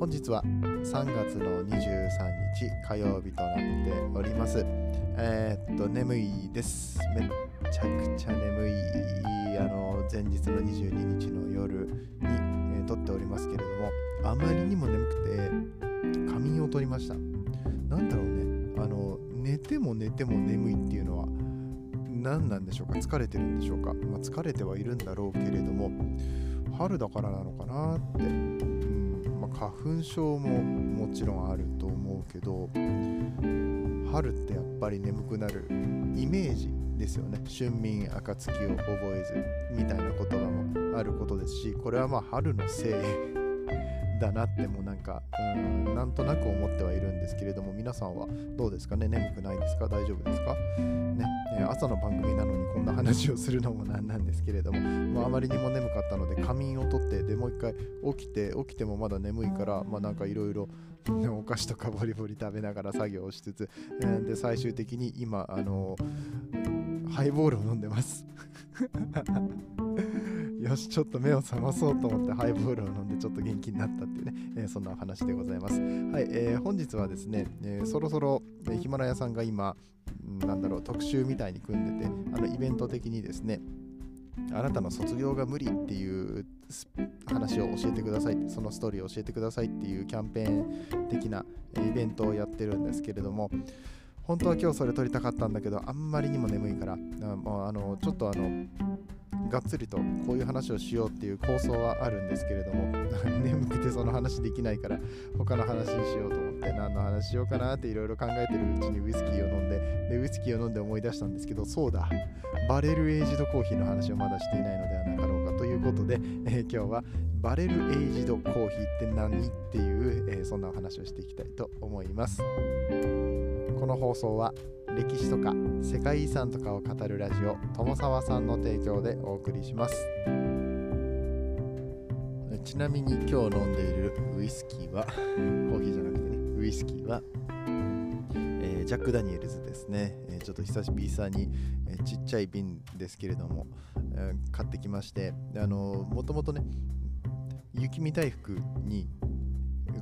本日は3月の23日火曜日となっております。えー、っと眠いです。めっちゃくちゃ眠いあの前日の22日の夜に、えー、撮っておりますけれどもあまりにも眠くて仮眠を取りました。なんだろうね。あの寝ても寝ても眠いっていうのは何なんでしょうか？疲れてるんでしょうか、まあ、疲れてはいるんだろうけれども春だからなのかなって、うん、花粉症ももちろんあると思うけど春ってやっぱり眠くなるイメージですよね。春眠暁を覚えずみたいな言葉もあることですしこれはまあ春のせいだなってもなんかうんなんとなく思ってはいるんですけれども皆さんはどうですかね？眠くないですか？大丈夫ですか？ね、朝の番組なのにこんな話をするのもなんなんですけれども、まあ、まりにも眠かったので仮眠をとってでもう一回起きて起きてもまだ眠いからまあなんかいろいろお菓子とかボリボリ食べながら作業をしつつ、で最終的に今あのハイボールを飲んでます。よし、ちょっと目を覚まそうと思ってハイボールを飲んでちょっと元気になったっていうね、えー、そんなお話でございます。はい、えー、本日はですね、えー、そろそろ、ヒマラヤさんが今、なんだろう、特集みたいに組んでて、あのイベント的にですね、あなたの卒業が無理っていう話を教えてくださいそのストーリーを教えてくださいっていうキャンペーン的なイベントをやってるんですけれども本当は今日それ撮りたかったんだけどあんまりにも眠いからあのちょっとあのがっつりとこういう話をしようっていう構想はあるんですけれども 眠くてその話できないから他の話にしようと思って何の話しようかなっていろいろ考えてるうちにウイスキーを飲んででウイスキーを飲んで思い出したんですけどそうだバレルエイジドコーヒーの話をまだしていないのではなかろうかということで、えー、今日はバレルエイジドコーヒーって何っていう、えー、そんなお話をしていきたいと思います。この放送は歴史とか世界遺産とかを語るラジオ友沢さんの提供でお送りします。ちなみに今日飲んでいるウイスキーはコーヒーじゃなくてねウイスキーは、えー、ジャック・ダニエルズですね、えー、ちょっと久しぶりに、えー、ちっちゃい瓶ですけれども、え買ってきましてあのもともとね雪見大福に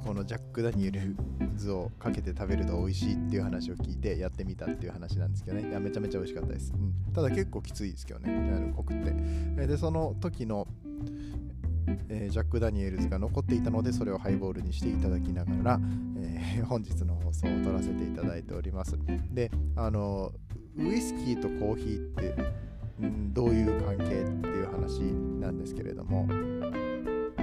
このジャック・ダニエルズをかけて食べると美味しいっていう話を聞いてやってみたっていう話なんですけどね。いやめちゃめちゃ美味しかったです、うん、ただ結構きついですけどね。あの濃くて。でその時のえー、ジャック・ダニエルズが残っていたのでそれをハイボールにしていただきながら、えー、本日の放送を撮らせていただいております。であのウイスキーとコーヒーって、うん、どういう関係っていう話なんですけれども。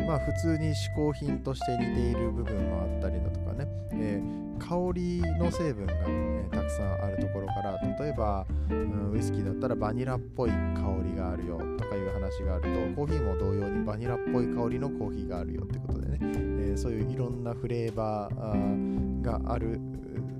まあ普通に嗜好品として似ている部分もあったりだとかね、えー、香りの成分が、え、たくさんあるところから例えば、うん、ウイスキーだったらバニラっぽい香りがあるよとかいう話があるとコーヒーも同様にバニラっぽい香りのコーヒーがあるよってことでね、えー、そういういろんなフレーバーがある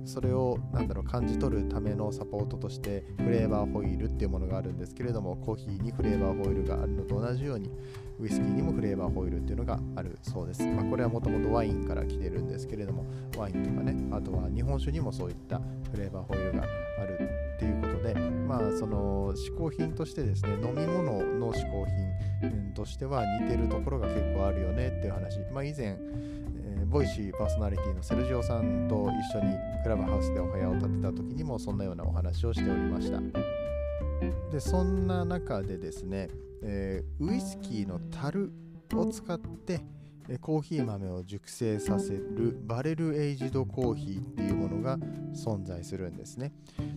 それをなんだろう感じ取るためのサポートとしてフレーバーホイールっていうものがあるんですけれどもコーヒーにフレーバーホイールがあるのと同じようにウイスキーにもフレーバーホイールっていうのがあるそうです。まあ、これはもともとワインから来てるんですけれどもワインとかねあとは日本酒にもそういったフレーバーホイールがあるっていうことでまあその嗜好品としてですね飲み物の嗜好品としては似てるところが結構あるよねっていう話まあ以前ボイシーパーソナリティのセルジオさんと一緒にクラブハウスでお部屋を建てた時にもそんなようなお話をしておりました。でそんな中でですね、えー、ウイスキーの樽を使ってコーヒー豆を熟成させるバレルエイジドコーヒーっていうものが存在するんですね。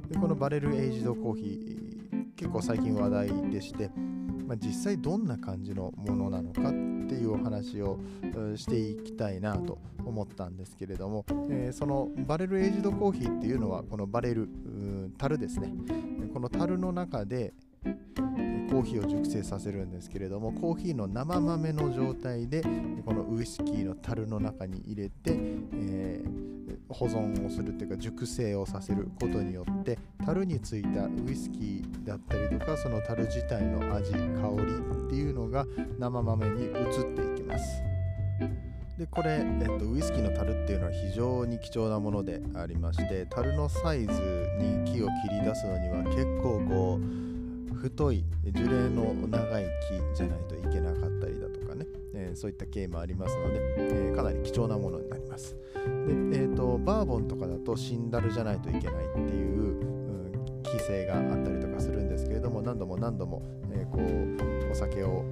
でこのバレルエイジドコーヒー結構最近話題でして、まあ、実際どんな感じのものなのかっていうお話をしていきたいなと思ったんですけれども、えー、そのバレルエイジドコーヒーっていうのはこのバレル樽ですね。この樽の中でコーヒーを熟成させるんですけれどもコーヒーの生豆の状態でこのウイスキーの樽の中に入れて、えー、保存をするっていうか熟成をさせることによって樽についたウイスキーだったりとかその樽自体の味香りっていうのが生豆に移っていきます。でこれ、えっと、ウイスキーの樽っていうのは非常に貴重なものでありまして樽のサイズに木を切り出すのには結構こう太い樹齢の長い木じゃないといけなかったりだとかね、えー、そういった経緯もありますので、えー、かなり貴重なものになります。で、えーと、バーボンとかだとシンダルじゃないといけないっていう、うん、規制があったりとかするんですけれども何度も何度も、えー、こうお酒を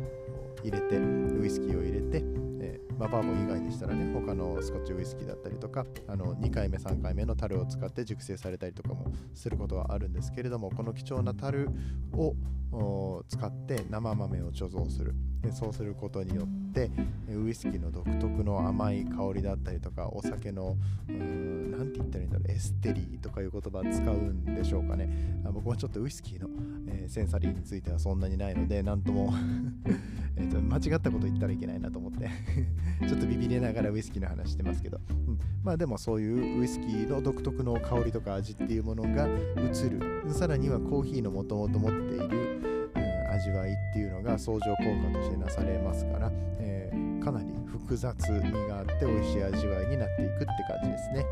入れてウイスキーを入れて、えー、まあ、バーボン以外でしたらね他のスコッチウイスキーだったりとかあの2回目3回目の樽を使って熟成されたりとかもすることはあるんですけれどもこの貴重な樽を使って生豆を貯蔵する。でそうすることによってウイスキーの独特の甘い香りだったりとかお酒の何て言ったらいいんだろうエステリーとかいう言葉使うんでしょうかね。僕はちょっとウイスキーの、えー、センサリーについてはそんなにないので何とも えと間違ったこと言ったらいけないなと思って ちょっとビビりながらウイスキーの話してますけど、うん、まあでもそういうウイスキーの独特の香りとか味っていうものが移る。さらにはコーヒーのもともと持っている味わいっていうのが相乗効果としてなされますから、えー、かなり複雑味があって美味しい味わいになっていくって感じですね。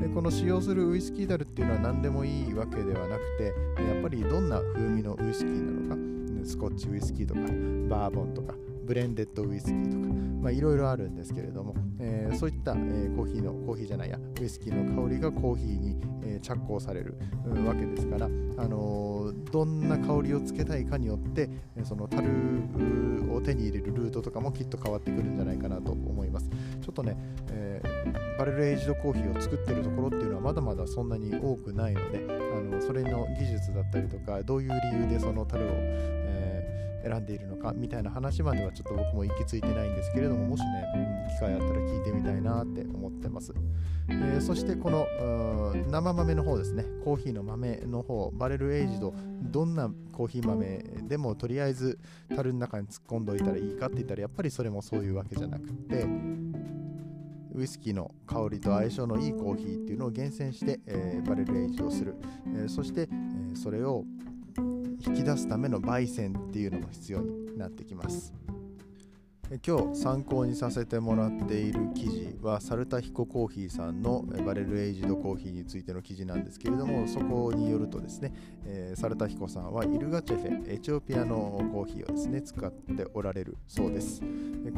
でこの使用するウイスキー樽っていうのは何でもいいわけではなくてやっぱりどんな風味のウイスキーなのかスコッチウイスキーとかバーボンとかブレンデッドウイスキーとかまいろいろあるんですけれども、えー、そういった、えー、コーヒーのコーヒーじゃないやウイスキーの香りがコーヒーに、えー、着工される、わけですから、あのどんな香りをつけたいかによってその樽を手に入れるルートとかもきっと変わってくるんじゃないかなと思います。ちょっとね、えバレルエイジドコーヒーを作ってるところっていうのはまだまだそんなに多くないのであのそれの技術だったりとかどういう理由でその樽を、え選んでいるのかみたいな話まではちょっと僕も行き着いてないんですけれどももしね、機会あったら聞いてみたいなって思ってます、えー、そしてこの生豆の方ですね。コーヒーの豆の方バレルエイジドどんなコーヒー豆でもとりあえず樽の中に突っ込んどいたらいいかって言ったらやっぱりそれもそういうわけじゃなくてウイスキーの香りと相性のいいコーヒーっていうのを厳選して、えー、バレルエイジドする、えー、そして、えー、それを引き出すための焙煎っていうのも必要になってきます。今日参考にさせてもらっている記事はサルタヒココーヒーさんのバレルエイジドコーヒーについての記事なんですけれどもそこによるとですね、えー、サルタヒコさんはイルガチェフェエチオピアのコーヒーをですね使っておられるそうです。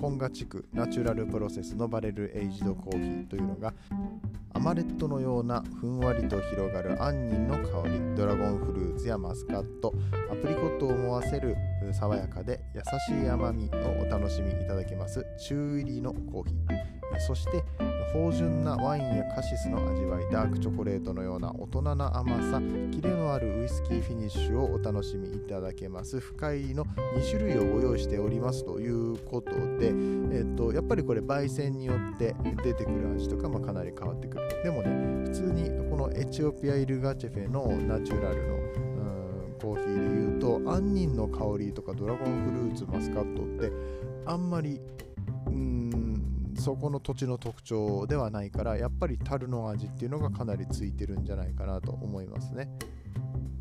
コンガ地区ナチュラルプロセスのバレルエイジドコーヒーというのがアマレットのようなふんわりと広がる杏仁の香りドラゴンフルーツやマスカットアプリコットを思わせる爽やかで優しい甘みをお楽しみいただけます中入りのコーヒーそして芳醇なワインやカシスの味わいダークチョコレートのような大人な甘さキレのあるウイスキーフィニッシュをお楽しみいただけます。深いの2種類をご用意しておりますということで、えっと、やっぱりこれ焙煎によって出てくる味とかもかなり変わってくる。でもね普通にこのエチオピアイルガチェフェのナチュラルのコーヒーで言うと杏仁の香りとかドラゴンフルーツマスカットってあんまりそこの土地の特徴ではないからやっぱり樽の味っていうのがかなりついてるんじゃないかなと思いますね。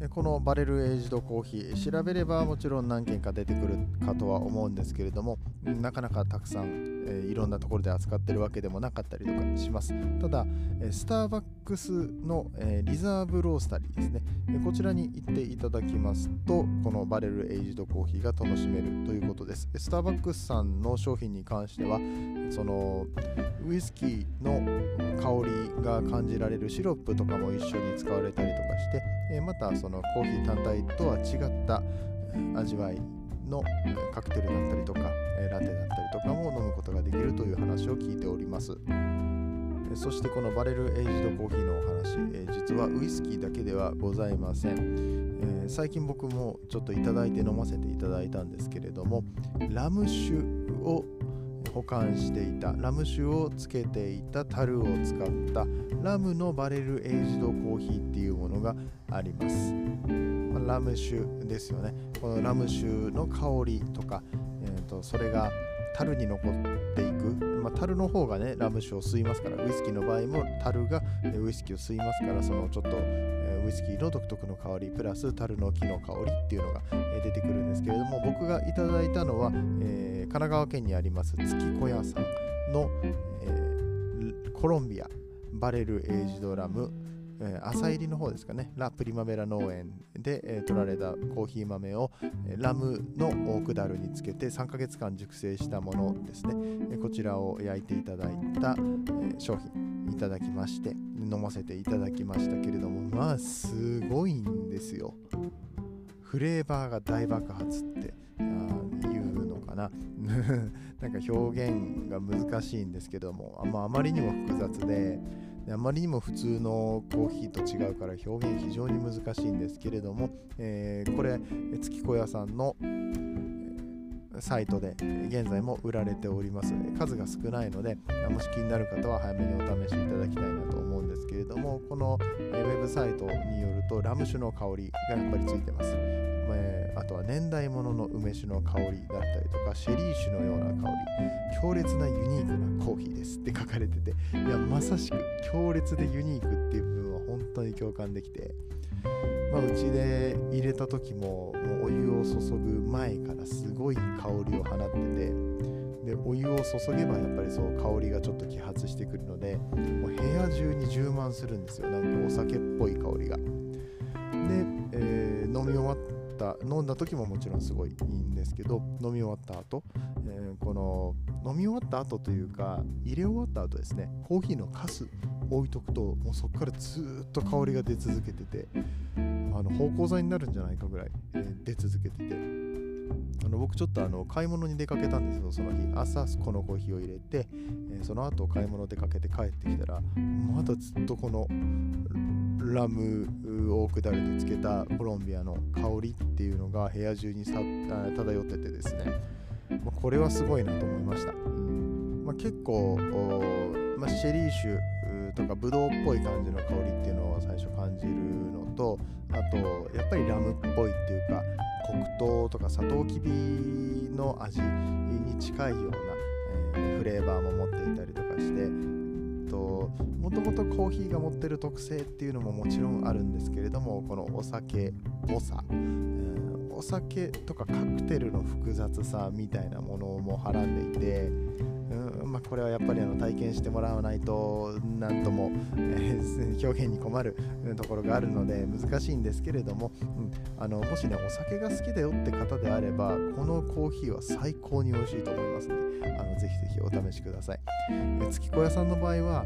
このバレルエイジドコーヒー調べればもちろん何件か出てくるかとは思うんですけれどもなかなかたくさん、え、いろんなところで扱ってるわけでもなかったりとかします。ただスターバックスの、え、リザーブロースタリーですね。こちらに行っていただきますとこのバレルエイジドコーヒーが楽しめるということです。スターバックスさんの商品に関してはそのウイスキーの香りが感じられるシロップとかも一緒に使われたりとかしてえまたそのコーヒー単体とは違った味わいのカクテルだったりとかラテだったりとかも飲むことができるという話を聞いております。そしてこのバレルエイジドコーヒーのお話、え実はウイスキーだけではございません、え、最近僕もちょっといただいて飲ませていただいたんですけれどもラム酒を保管していた。ラム酒をつけていた樽を使った。ラムのバレルエイジドコーヒーっていうものがあります、まあ、ラム酒ですよね。このラム酒の香りとか、えーと、それが樽に残っていく、まあ、樽の方がねラム酒を吸いますからウイスキーの場合も樽がウイスキーを吸いますからそのちょっとイスキーの独特の香りプラス樽の木の香りっていうのが出てくるんですけれども僕がいただいたのは、えー、神奈川県にあります月小屋さんの、えー、コロンビアバレルエイジドラムえー、朝入りの方ですかね、ラ・プリマベラ農園で、えー、取られたコーヒー豆を、えー、ラムのオークダルにつけて3ヶ月間熟成したものですね、えこちらを焼いていただいた、え商品いただきまして飲ませていただきましたけれどもまあすごいんですよ。フレーバーが大爆発って言うのかな。なんか表現が難しいんですけども,、まあ、あまりにも複雑であまりにも普通のコーヒーと違うから表現非常に難しいんですけれども、えー、これ月子屋さんのサイトで現在も売られております。数が少ないのでもし気になる方は早めにお試しいただきたいなと思うんですけれどもこのウェブサイトによるとラム酒の香りがやっぱりついてます。えー、あとは年代物の梅酒の香りだったりとかシェリー酒のような香り。強烈なユニークなコーヒーですって書かれてていやまさしく強烈でユニークっていう部分は本当に共感できて。まあ、うちで入れた時ももうお湯を注ぐ前からすごい香りを放っててでお湯を注げばやっぱりそう香りがちょっと揮発してくるのでもう部屋中に充満するんですよ。なんかお酒っぽい香りが、た飲んだ時ももちろんすごいいいんですけど飲み終わった後、えー、この飲み終わった後というか入れ終わった後ですねコーヒーのカス置いとくともうそこからずっと香りが出続けててあの芳香剤になるんじゃないかぐらい、えー、出続けてて。あの僕ちょっとあの買い物に出かけたんですよその日。朝このコーヒーを入れて、えー、その後買い物出かけて帰ってきたらまだずっとこのラムオークダルでつけたコロンビアの香りっていうのが部屋中にさ漂っててですね、まあ、これはすごいなと思いました、うん。まあ、結構、まあ、シェリー酒とかブドウっぽい感じの香りっていうのを最初感じるのとあとやっぱりラムっぽいっていうか黒糖とかサトウキビの味に近いような、えー、フレーバーももともとコーヒーが持ってる特性っていうのももちろんあるんですけれどもこのお酒っぽさ、うん、お酒とかカクテルの複雑さみたいなものもはらんでいて、うんまあ、これはやっぱりあの体験してもらわないと何とも、えー、表現に困るところがあるので難しいんですけれども、うん、あのもしねお酒が好きだよって方であればこのコーヒーは最高に美味しいと思いますのであのぜひぜひお試しください。月子屋さんの場合は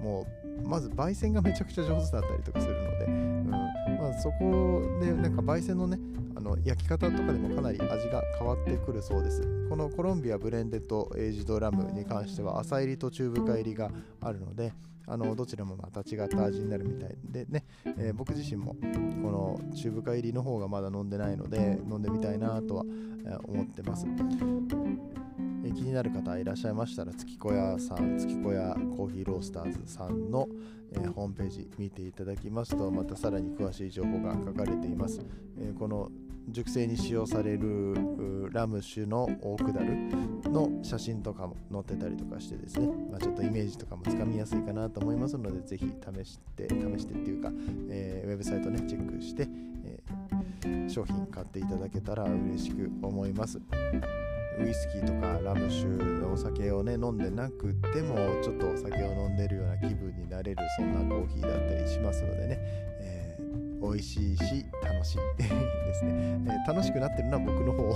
もうまず焙煎がめちゃくちゃ上手だったりとかするので、うんまあ、そこでなんか焙煎のねあの焼き方とかでもかなり味が変わってくるそうです。このコロンビアブレンデッドエイジドラムに関しては浅入りと中深入りがあるのであのどちらもまた違った味になるみたいでね、えー、僕自身もこの中深入りの方がまだ飲んでないので飲んでみたいなとは思ってます。え気になる方いらっしゃいましたら月小屋さん月小屋コーヒーロースターズさんの、えー、ホームページ見ていただきますとまたさらに詳しい情報が書かれています、えー、この熟成に使用されるラム酒のオークダルの写真とかも載ってたりとかしてですね、まあ、ちょっとイメージとかもつかみやすいかなと思いますのでぜひ試して試してっていうか、えー、ウェブサイトねチェックして、えー、商品買っていただけたら嬉しく思います。ウイスキーとかラム酒のお酒をね飲んでなくてもちょっとお酒を飲んでるような気分になれるそんなコーヒーだったりしますのでね、えー、美味しいし楽しい。ですね、えー、楽しくなってるのは僕の方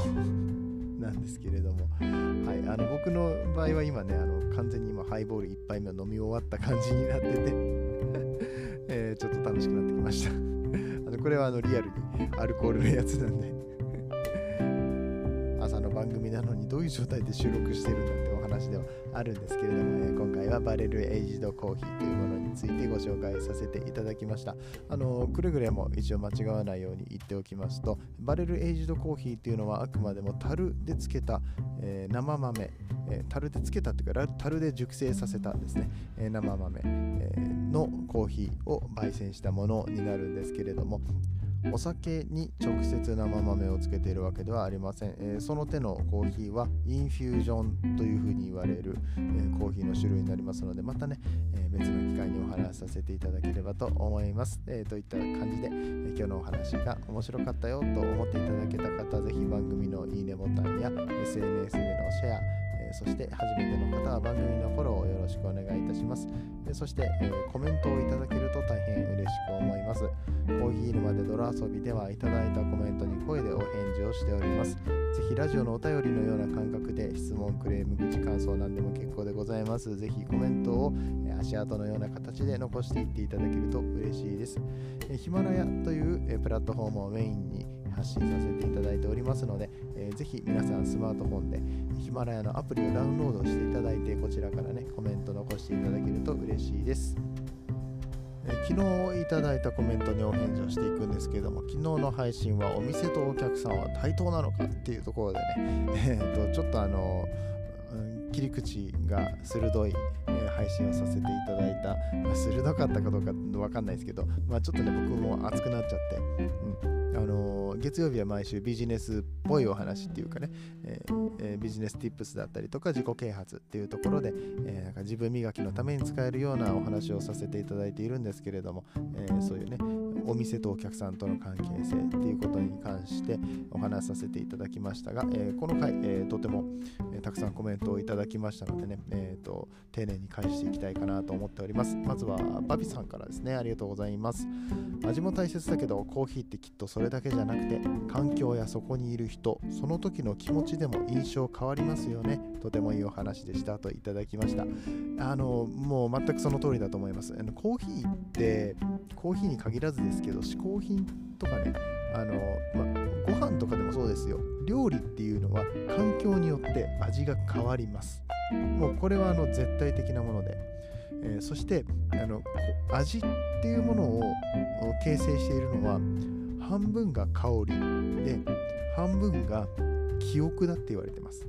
なんですけれども、はい、あの僕の場合は今ねあの完全に今ハイボール1杯目を飲み終わった感じになってて。え、ちょっと楽しくなってきました。あのこれはあのリアルにアルコールのやつなんで。番組なのにどういう状態で収録してるんだってお話ではあるんですけれども、え、今回はバレルエイジドコーヒーというものについてご紹介させていただきました。あのくれぐれも一応間違わないように言っておきますとバレルエイジドコーヒーというのはあくまでも樽でつけた、えー、生豆、えー、樽でつけたっていうか樽で熟成させたですね、えー、生豆、え、のコーヒーを焙煎したものになるんですけれどもお酒に直接生豆をつけているわけではありません、えー、その手のコーヒーはインフュージョンというふうに言われる、えー、コーヒーの種類になりますのでまたね、えー、別の機会にお話しさせていただければと思います、えといった感じで、え今日のお話が面白かったよと思っていただけた方ぜひ番組のいいねボタンや SNS でのシェアそして初めての方は番組のフォローをよろしくお願いいたします。そして、えコメントをいただけると大変嬉しく思います。コーヒー沼で泥遊びではいただいたコメントに声でお返事をしております。ぜひラジオのお便りのような感覚で質問、クレーム、愚痴、感想なんでも結構でございます。ぜひコメントを足跡のような形で残していっていただけると嬉しいです。ヒマラヤというえプラットフォームをメインに発信させていただいておりますので、えー、ぜひ皆さんスマートフォンでヒマラヤのアプリをダウンロードしていただいてこちらからねコメント残していただけると嬉しいです。え昨日いただいたコメントにお返事をしていくんですけれども昨日の配信はお店とお客さんは対等なのかっていうところでね、えー、とちょっとあの切り口が鋭い、え、配信をさせていただいた、まあ、鋭かったかどうかわかんないですけど、まあ、ちょっとね僕も熱くなっちゃって、うん。あの月曜日は毎週ビジネスっぽいお話っていうかね、えーえー、ビジネスティップスだったりとか自己啓発っていうところで、えー、なんか自分磨きのために使えるようなお話をさせていただいているんですけれども、え、そういうねお店とお客さんとの関係性っていうことに関してお話しさせていただきましたが、えー、この回、えー、とても、え、たくさんコメントをいただきましたのでね、えーと、丁寧に返していきたいかなと思っております。まずはバビさんからですね、ありがとうございます。味も大切だけど、コーヒーってきっとそれだけじゃなくて、環境やそこにいる人、その時の気持ちでも印象変わりますよね。とてもいいお話でしたといただきました。あの、もう全くその通りだと思います。あのコーヒーって、コーヒーに限らずですですけど、嗜好品とかね、あの、まご飯とかでもそうですよ。料理っていうのは環境によって味が変わります。もうこれはあの絶対的なもので。えー、そしてあの味っていうものを形成しているのは半分が香りで半分が記憶だって言われてます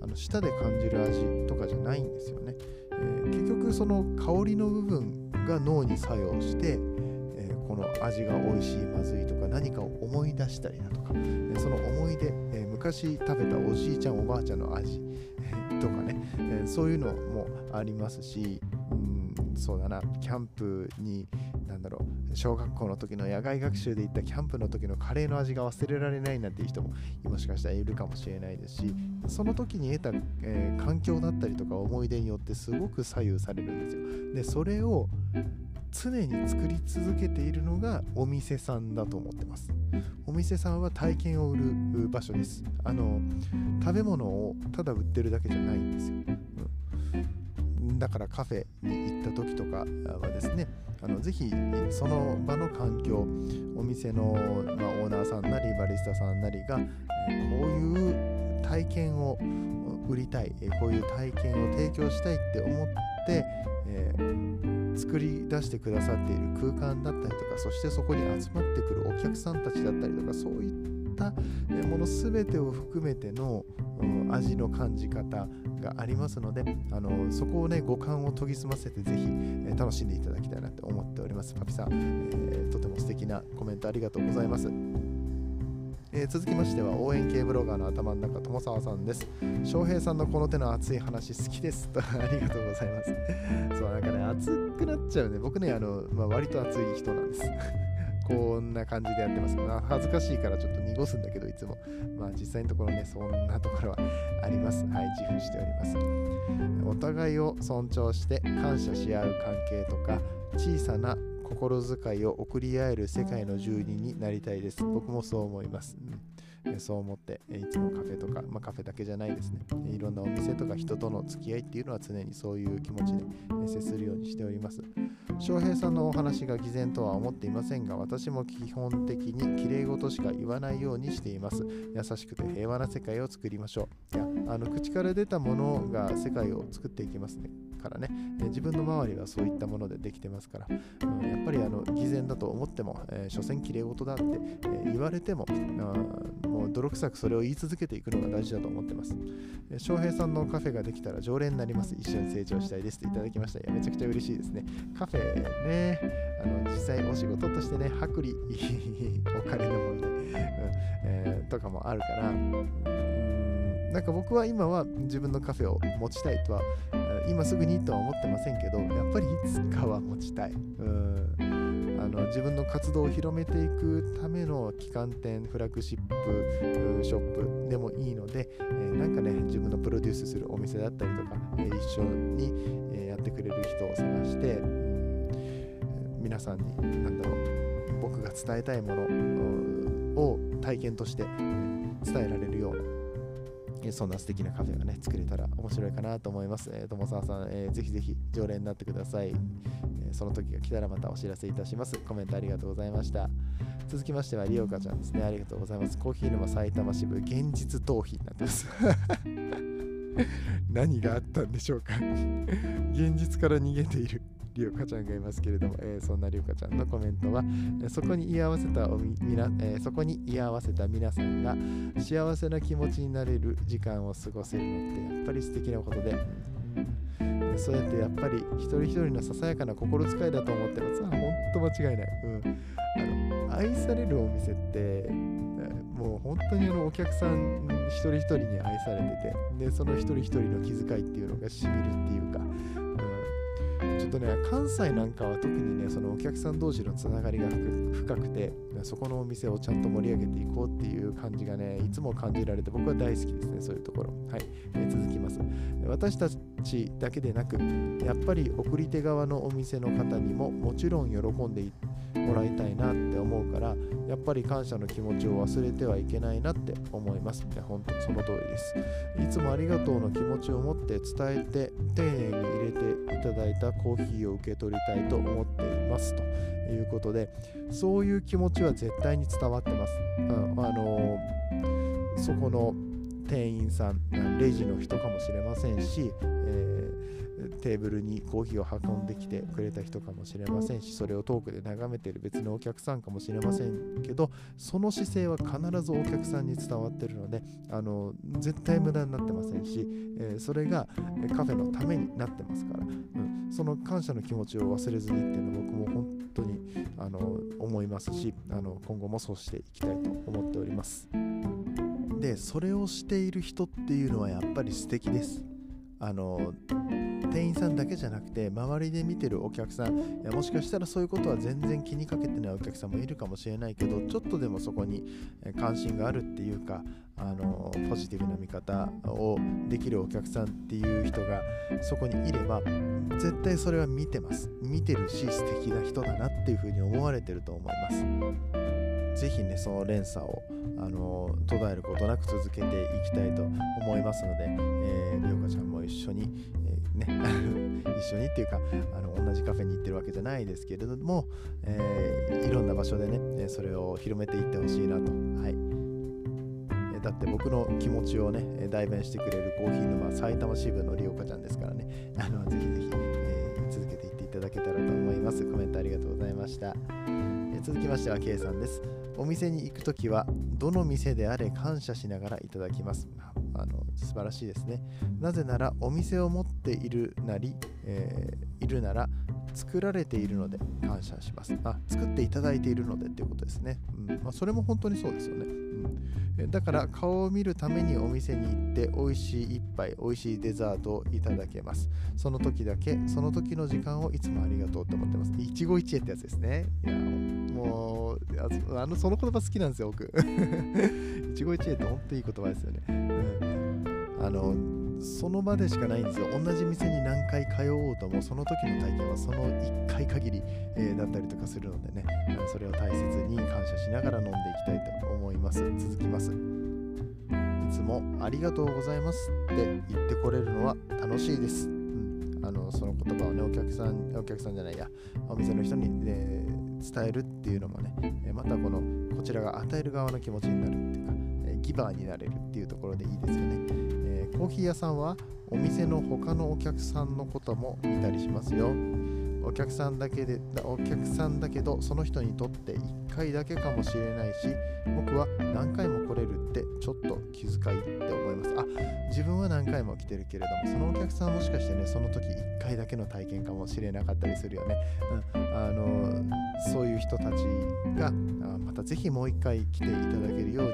あの舌で感じる味とかじゃないんですよね、えー、結局その香りの部分が脳に作用して、の味が美味しいまずいとか何かを思い出したりだとか、その思い出、昔食べたおじいちゃんおばあちゃんの味、とかね、そういうのもありますし、うん、そうだなキャンプになんだろう小学校の時の野外学習で行ったキャンプの時のカレーの味が忘れられないなんていう人ももしかしたらいるかもしれないですしその時に得た、えー、環境だったりとか思い出によってすごく左右されるんですよ。でそれを常に作り続けているのがお店さんだと思ってます。お店さんは体験を売る場所です。あの食べ物をただ売ってるだけじゃないんですよ、うん、だからカフェに行った時とかはですねあのぜひその場の環境お店の、まあ、オーナーさんなりバリスタさんなりが、えこういう体験を売りたい、えこういう体験を提供したいって思って、えー作り出してくださっている空間だったりとかそしてそこに集まってくるお客さんたちだったりとかそういったもの全てを含めての、味の感じ方がありますのであのそこをね五感を研ぎ澄ませてぜひ、え楽しんでいただきたいなと思っております。パピさん、えー、とても素敵なコメントありがとうございます。えー、続きましては応援系ブロガーの頭の中友沢さんです。翔平さんのこの手の熱い話好きです。とありがとうございます。そうなんかねなっちゃうね僕ねあの、まあ、割と熱い人なんです こんな感じでやってます。まあ、恥ずかしいからちょっと濁すんだけど、いつも。まあ、実際のところね、そんなところはあります。はい、自負しております。お互いを尊重して感謝し合う関係とか、小さな心遣いを送り合える世界の住人になりたいです。僕もそう思います。うん、そう思って、いつもカフェとか、まあ、カフェだけじゃないですね。いろんなお店とか人との付き合いっていうのは常にそういう気持ちで接するようにしております。翔平さんのお話が偽善とは思っていませんが私も基本的にきれい事しか言わないようにしています優しくて平和な世界を作りましょういやあの口から出たものが世界を作っていきますねからね、え自分の周りはそういったものでできてますから、うん、やっぱりあの偽善だと思っても、えー、所詮きれい事だって、え、言われてもあもう泥臭くそれを言い続けていくのが大事だと思ってます。翔平さんのカフェができたら常連になります。一緒に成長したいですっていただきました。いやめちゃくちゃ嬉しいですね。カフェね、あの実際お仕事としてね、薄利 お金の問題、うんえー、とかもあるから、なんか僕は今は自分のカフェを持ちたいとは今すぐにとは思ってませんけどやっぱりいつかは持ちたい。うん。あの自分の活動を広めていくための旗艦店フラッグシップショップでもいいので、えー、なんかね自分のプロデュースするお店だったりとか、えー、一緒に、え、やってくれる人を探して、うん、皆さんに何だろう僕が伝えたいものを体験として伝えられるようなそんな素敵なカフェがね、作れたら面白いかなと思います。えー、友沢さん、えー、ぜひぜひ常連になってください、えー、その時が来たらまたお知らせいたします。コメントありがとうございました。続きましては、リオカちゃんですね。ありがとうございます。コーヒー沼埼玉支部、現実逃避になってます。何があったんでしょうか 現実から逃げているりょうかちゃんがいますけれども、えー、そんなりょうかちゃんのコメントは、え、そこに居合わせたおみみな、えー、そこに居合わせた皆さんが幸せな気持ちになれる時間を過ごせるのってやっぱり素敵なことで、そうやってやっぱり一人一人のささやかな心遣いだと思ってます。本当間違いない。うん、あの愛されるお店ってもう本当にあのお客さん一人一人に愛されててでその一人一人の気遣いっていうのがしみるっていうかちょっとね関西なんかは特にねそのお客さん同士のつながりが深くてそこのお店をちゃんと盛り上げていこうっていう感じがねいつも感じられて僕は大好きですねそういうところ。はい、えー、続きます。私たちだけでなくやっぱり送り手側のお店の方にももちろん喜んでいてもらいたいなって思うからやっぱり感謝の気持ちを忘れてはいけないなって思います。本当その通りです。いつもありがとうの気持ちを持って伝えて丁寧に入れていただいたコーヒーを受け取りたいと思っています。ということでそういう気持ちは絶対に伝わってます、うん、あのそこの店員さんレジの人かもしれませんし、えー、テーブルにコーヒーを運んできてくれた人かもしれませんしそれを遠くで眺めている別のお客さんかもしれませんけどその姿勢は必ずお客さんに伝わってるのであの絶対無駄になってませんし、えー、それがカフェのためになってますから、うん、その感謝の気持ちを忘れずにっていうのは僕も本当にあの思いますしあの今後もそうしていきたいと思っております。でそれをしている人っていうのはやっぱり素敵ですあの店員さんだけじゃなくて周りで見てるお客さんいやもしかしたらそういうことは全然気にかけてないお客さんもいるかもしれないけどちょっとでもそこに関心があるっていうかあのポジティブな見方をできるお客さんっていう人がそこにいれば絶対それは見てます。見てるし素敵な人だなっていうふうに思われてると思います。ぜひねその連鎖をあの途絶えることなく続けていきたいと思いますので、えー、りょうかちゃんも一緒に、えー、ね 一緒にっていうかあの同じカフェに行ってるわけじゃないですけれども、えー、いろんな場所でねそれを広めていってほしいなと。はい。だって僕の気持ちをね代弁してくれるコーヒー沼埼玉支部のりおかちゃんですからね。あのぜひぜひ、えー、続けていっていただけたらと思います。コメントありがとうございました、続きましては K さんですお店に行くときはどの店であれ感謝しながらいただきます。あの素晴らしいですね。なぜならお店を持っているなり、えー、いるなら作られているので感謝します。あ作っていただいているのでっていうことですね。うんまあ、それも本当にそうですよね。だから顔を見るためにお店に行って美味しい一杯、美味しいデザートをいただけます。その時だけ、その時の時間をいつもありがとうって思ってます。一期一会ってやつですね。いやもうあのその言葉好きなんですよ、僕。一期一会って本当いい言葉ですよね。うん、あのその場でしかないんですよ。同じ店に何回通おうとも、その時の体験はその1回限り、えー、だったりとかするのでね、それを大切に感謝しながら飲んでいきたいと思います。続きます。いつもありがとうございますって言ってこれるのは楽しいです。うん、あのその言葉をねお客さんお客さんじゃないやお店の人に、ね、伝えるっていうのもねまたこのこちらが与える側の気持ちになるっていうかギバーになれるっていうところでいいですよね、コーヒー屋さんはお店の他のお客さんのことも見たりしますよ。お客さんだけでお客さんだけどその人にとって1回だけかもしれないし僕は何回も来れるってちょっと気遣いって思います。あ自分は何回も来てるけれどもそのお客さんもしかしてねその時1回だけの体験かもしれなかったりするよね、うん、あのそういう人たちがまたぜひもう1回来ていただけるように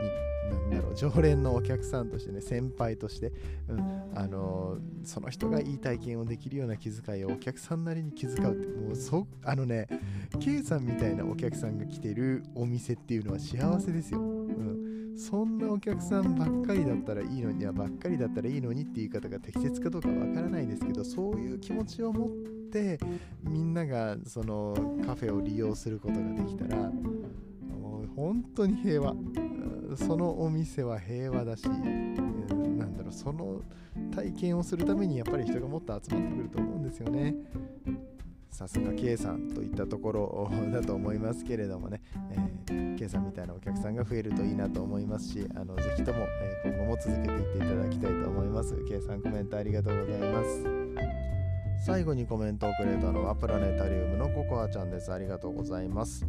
なんだろう常連のお客さんとしてね先輩として、うん、あの、その人がいい体験をできるような気遣いをお客さんなりに気遣うってもうそあのね K さんみたいなお客さんが来てるお店っていうのは幸せですよ、そんなお客さんばっかりだったらいいのにはばっかりだったらいいのにっていう方が適切かどうかわからないですけどそういう気持ちを持ってみんながそのカフェを利用することができたらもう本当に平和。そのお店は平和だし、なんだろう、その体験をするためにやっぱり人がもっと集まってくると思うんですよね。さすが K さんといったところだと思いますけれどもね、えー、K さんみたいなお客さんが増えるといいなと思いますし、あのぜひとも、え今後も続けていっていただきたいと思います。K さんコメントありがとうございます。最後にコメントをくれたのはプラネタリウムのココアちゃんです。ありがとうございます。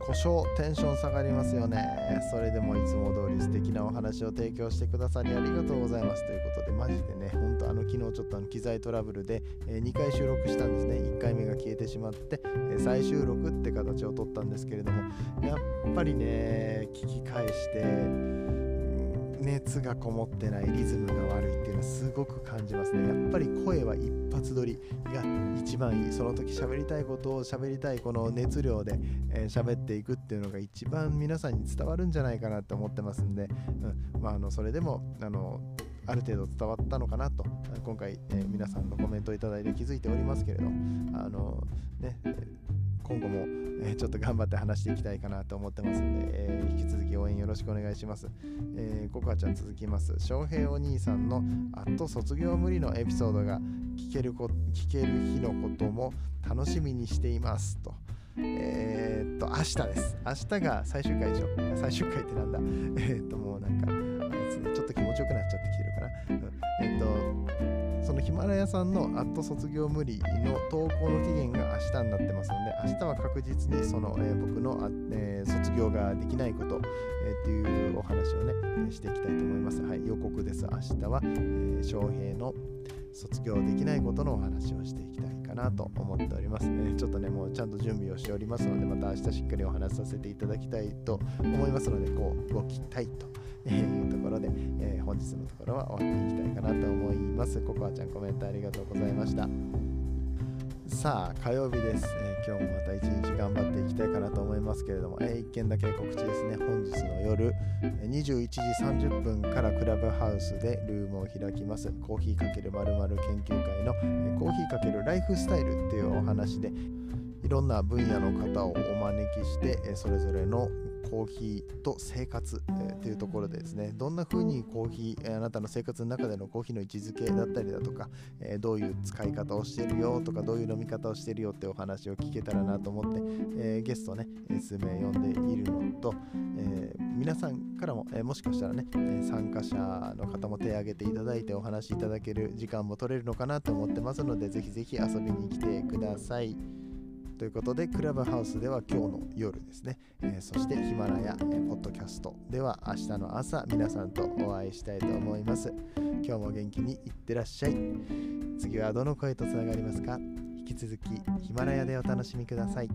故障テンション下がりますよねそれでもいつも通り素敵なお話を提供してくださりありがとうございますということでマジでねほんとあの昨日ちょっとあの機材トラブルで、えー、2回収録したんですね1回目が消えてしまって、えー、再収録って形をとったんですけれどもやっぱりね聞き返して熱がこもってないリズムが悪いっていうのはすごく感じますね。やっぱり声は一発撮りが一番いい。その時喋りたいことを喋りたいこの熱量で喋、えー、っていくっていうのが一番皆さんに伝わるんじゃないかなって思ってますんで、うん。まあ、あのそれでもあのある程度伝わったのかなと今回、え、皆さんのコメントをいただいて気づいておりますけれどあのね今後も、え、ちょっと頑張って話していきたいかなと思ってますので、えー、引き続き応援よろしくお願いします。えー、ココアちゃん続きます。翔平お兄さんのあっと卒業無理のエピソードが聞けるこ聞ける日のことも楽しみにしていますと。えー、っと、明日です。明日が最終回でしょ。最終回ってなんだ？えー、っと、もうなんか、ちょっと気持ちよくなっちゃってきてるかな。うん、えっと、そのヒマラヤさんのアット卒業無理の投稿の期限が明日になってますので、明日は確実にその、えー、僕の、えー、卒業ができないこと、えー、っていうお話をね、していきたいと思います。はい、予告です。明日は、えー、翔平の卒業できないことのお話をしていきたいかなと思っております。えー、ちょっとね、もうちゃんと準備をしておりますので、また明日しっかりお話しさせていただきたいと思いますので、こう、動きたいと。いうところで、えー、本日のところは終わっていきたいかなと思います。ココアちゃんコメントありがとうございました。さあ火曜日です、えー、今日もまた一日頑張っていきたいかなと思いますけれども、えー、一件だけ告知ですね。本日の夜21時30分からクラブハウスでルームを開きます。コーヒーかけるまる研究会の、えー、コーヒーかけるライフスタイルっていうお話でいろんな分野の方をお招きして、えそれぞれのコーヒーと生活、えー、というところでですねどんな風にコーヒー、え、あなたの生活の中でのコーヒーの位置づけだったりだとか、えー、どういう使い方をしてるよとかどういう飲み方をしてるよってお話を聞けたらなと思って、えゲストね数名呼んでいるのと、え皆さんからも、えもしかしたらね、参加者の方も手を挙げていただいてお話しいただける時間も取れるのかなと思ってますのでぜひぜひ遊びに来てください。ということで、クラブハウスでは今日の夜ですね、えー、そしてヒマラヤ、えー、ポッドキャストでは明日の朝、皆さんとお会いしたいと思います。今日も元気にいってらっしゃい。次はどの声とつながりますか？引き続きヒマラヤでお楽しみください。